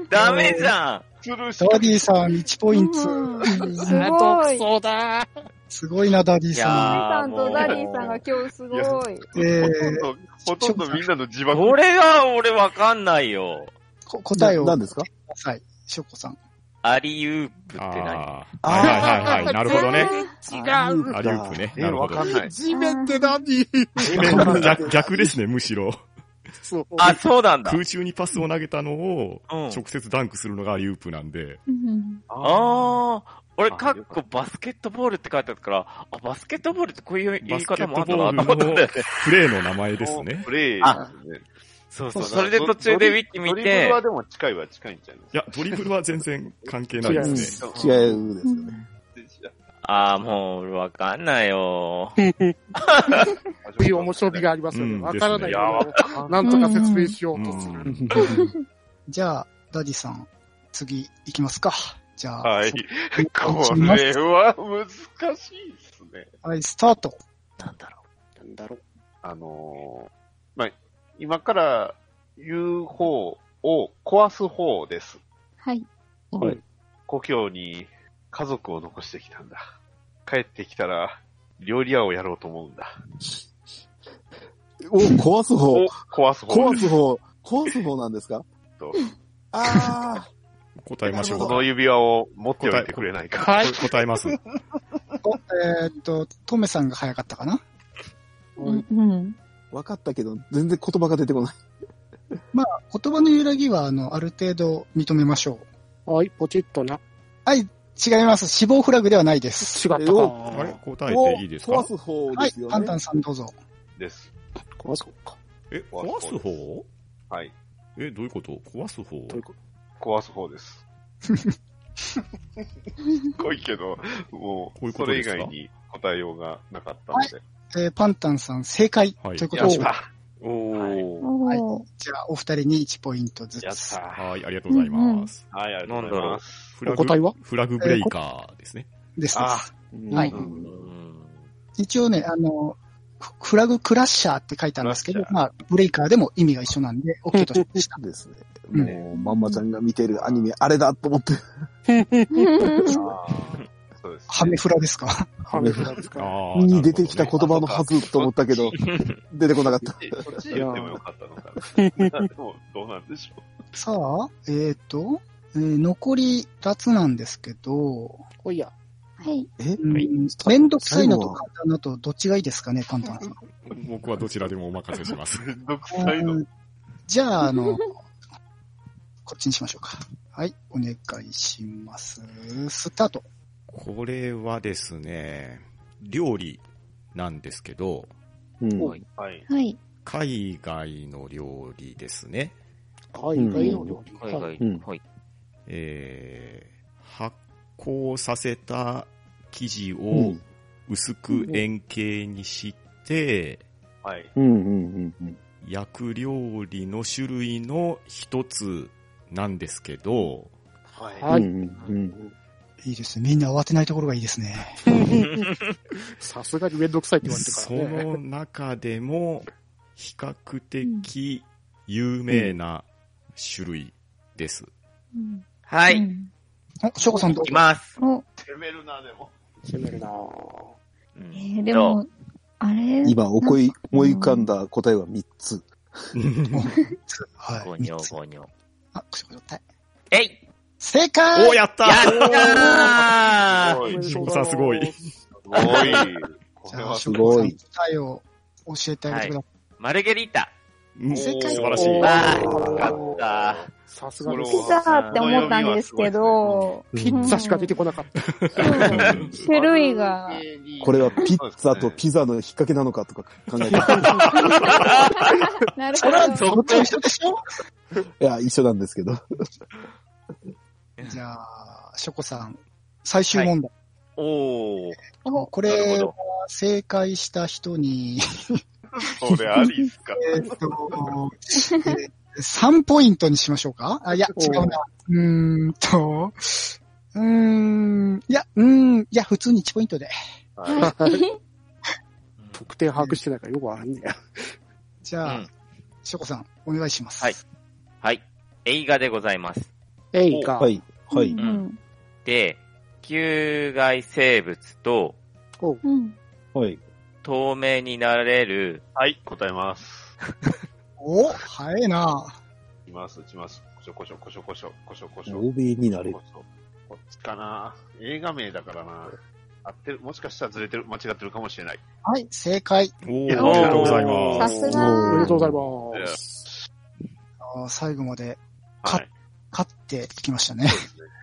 ダメじゃんスルーしダディさん1ポイント。うんすごい。そうだすごいな、ダディいやささんとダディさんが今日すごい。ん。えほとんー、ど、ほとんどみんなの自爆。これが俺わかんないよ。こ答えを何ですか？さい。ショコさん。アリウープって何？ああ。はいはいはいはい。なるほどね。違う。アリウープね。え、なるほどわか。んな い。地面って何 逆逆ですね、むしろ。そう。あ、そうなんだ。空中にパスを投げたのを、うん直接ダンクするのがアリウープなんで。うんああ。俺、あかっこバスケットボールって書いてあったから、あ、バスケットボールってこういう言い方もあったなと思ったんだよね。のプレーの名前ですね。プレイですね。そうそう。それで途中でウィキ見ドリブてル、はでも近いは近いんじゃないいや、ドリブルは全然関係ないですね。違うですよね。ああ、もう、わかんないよ。こういう面白みがありますよね。うんわからないかんなんとか説明しよううとする。ん。じゃあ、ダディさん、次行きますか。じゃあ、はい。こそれは難しいですね。はい、スタート。なんだろなんだろう。あのーまあ、今から言う方を壊す方です。はい。はい。故郷に家族を残してきたんだ。帰ってきたら、料理屋をやろうと思うんだ。お、壊す方お、壊す方。壊す方壊す方なんですか？とあ答えましょうこの指輪を持っておいてくれないか。はい。答えます。おえーっと、トメさんが早かったかな？うん。うん。あ、わかったけど、全然言葉が出てこない。言葉の揺らぎは、あの、ある程度認めましょう。はい、ポチッとな。はい、違います。死亡フラグではないです。違ったか。あれ？答えていいですか？壊す方はいですよ、ね。パンタンさんどうぞ。です。壊そうか。え、壊す方？はい。え、どういうこと？壊す方？どういうこと？壊す方です。すごいけど、もう、こういうこそれ以とですか？外に答えようがなかったので。えーパンタンさん正解。はいということで、やった。う。おー。おー。じゃあ、お二人に1ポイントずつ。やった。はい、ありがとうございます。はい、ありがとうございます。フラグお答えは？フラグブレイカーですね。です。あはい一応ね、あの、フフラグクラッシャーって書いてあるんですけどクラッ、シャーまあ、ブレイカーでも意味が一緒なんで、OK としました。ですね。うんもう、まんまちゃんが見てるアニメ、あれだと思って。そうです、ハメフラですか？ハメフラですか？に出てきた言葉のはずと思ったけど、出てこなかった。えそっちで言ってもよかったのかな。でも、どうなんでしょさあ、えっ、と、えー残り2つなんですけど、おいや。はい。え？うんはいめんどくさいのと簡単なとどっちがいいですかね、パンタンさん。僕はどちらでもお任せします。う。めんどくさいの。うんじゃあ、あの、こっちにしましょうか。はい、お願いします。スタート。これはですね、料理なんですけど、うん。はい。はい。海外の料理ですね。海外の料理。海はいうん外。はい。えー、発酵させた生地うをん。薄く円形にして、はい。うん。うん。うん。焼く料理の種類の一つなんですけど、はい。はいうん。うん。いいですね。みんな慌てないところがいいですね。さすがにめんどくさいって言われてそからね。の中でも比較的有名な種類です。うんはい。うんお、ショコさんどいうきます。お、攻めるな、でも。攻めるなぁ。うんえー、でも、あれ？今、おこい、思い浮かんだ答えは3つ。はい。ゴニョ三つゴニョ。あ、くしょこたい。えい正解おやったやったー さんすごい。ごい。こじゃあ、れはすごい答えを教えてあげてください。マルゲリータ。うん正解素晴らしい。わあかった。さすがピザって思ったんですけど、ピッツァしか出てこなかった。うん種類が、これはピッツァとピザの引っ掛けなのかとか考えて。なるそれはほどっちも一緒でしょ？いや、一緒なんですけど。じゃあ、ショコさん、最終問題。おー。ど。お、これは正解した人に、それありっすか えーっと、えー3ポイントにしましょうか？あ、いや、違うな。うーんと、うーん、いや、うーん、いや、普通に1ポイントで。はい。得点把握してないからよくわかんねえや。じゃあ、うんショコさん、お願いします。はいはい。映画でございます。えいか。はい。はい。うん。で、球外生物とうん。はい。透明になれる、はい、答えます。お、早いな。いきます、いきます。こしょこしょ、こしょこしょ、こしょこしょ。欧米になれるこ。しょこっちかな映画名だからな合ってる、もしかしたらずれてる、間違ってるかもしれない。はい、正解。おーありがとうございます。さすおめでが。とうございます。最後まではい。勝ってきましたね。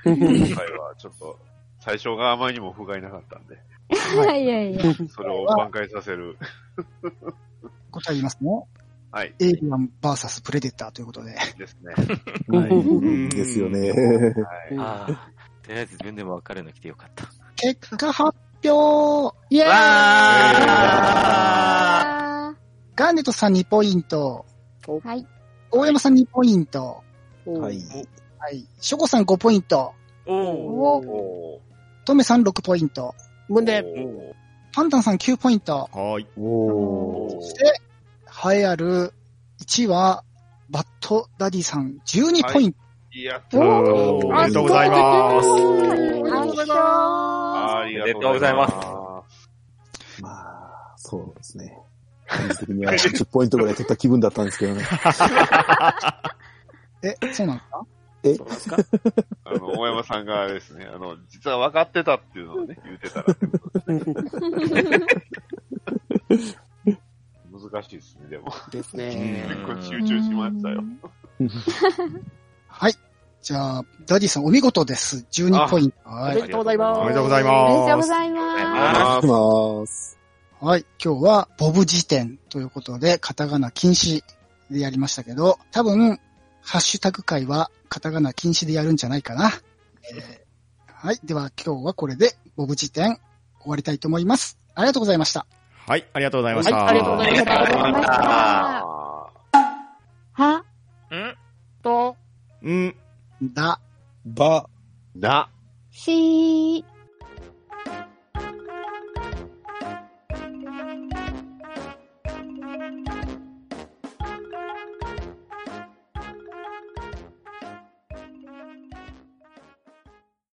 今回はちょっと、最初があまりにも不甲斐なかったんで、いやいやいや。それを挽回させる。答え言いますね。はい。エイリアン VS プレデターということで。ですね。はい。ですよね。はい。ああ。とりあえず自分でもわかるの来てよかった。結果発表イェーイガーネットさん2ポイント。ーはい。大山さん2ポイント。はい。はい。ショコさん5ポイント。おお。おトメさん6ポイント。胸。ーパンタンさん9ポイント。はい。おー。そして、栄えある1位は、バッドダディさん12ポイント。やっおーおめでとうございます。ありがとうございます。まあ、そうですね。感じ的には10ポイントぐらい取った気分だったんですけどね。え、そうなんですか？え？そうですか？あの、大山さんがですね、あの、実は分かってたっていうのをね、言うてたらってことですね。難しいですね、でも。ですうね。ん結構集中しましたよ。はい。じゃあ、ダディさんお見事です。12ポイント。おはい。めでとうございます。おめでとうございおめでとうます。ございまああります。はい。今日は、ボブ辞典ということで、カタカナ禁止でやりましたけど、多分、ハッシュタグ会は、カタカナ禁止でやるんじゃないかな。えーはい。では、今日はこれで、ボブ辞典、終わりたいと思います。ありがとうございました。はい、ありがとうございました。はいありがとうございましたありがとうございました。は、ん？と、うん。だ、ば、な。しー、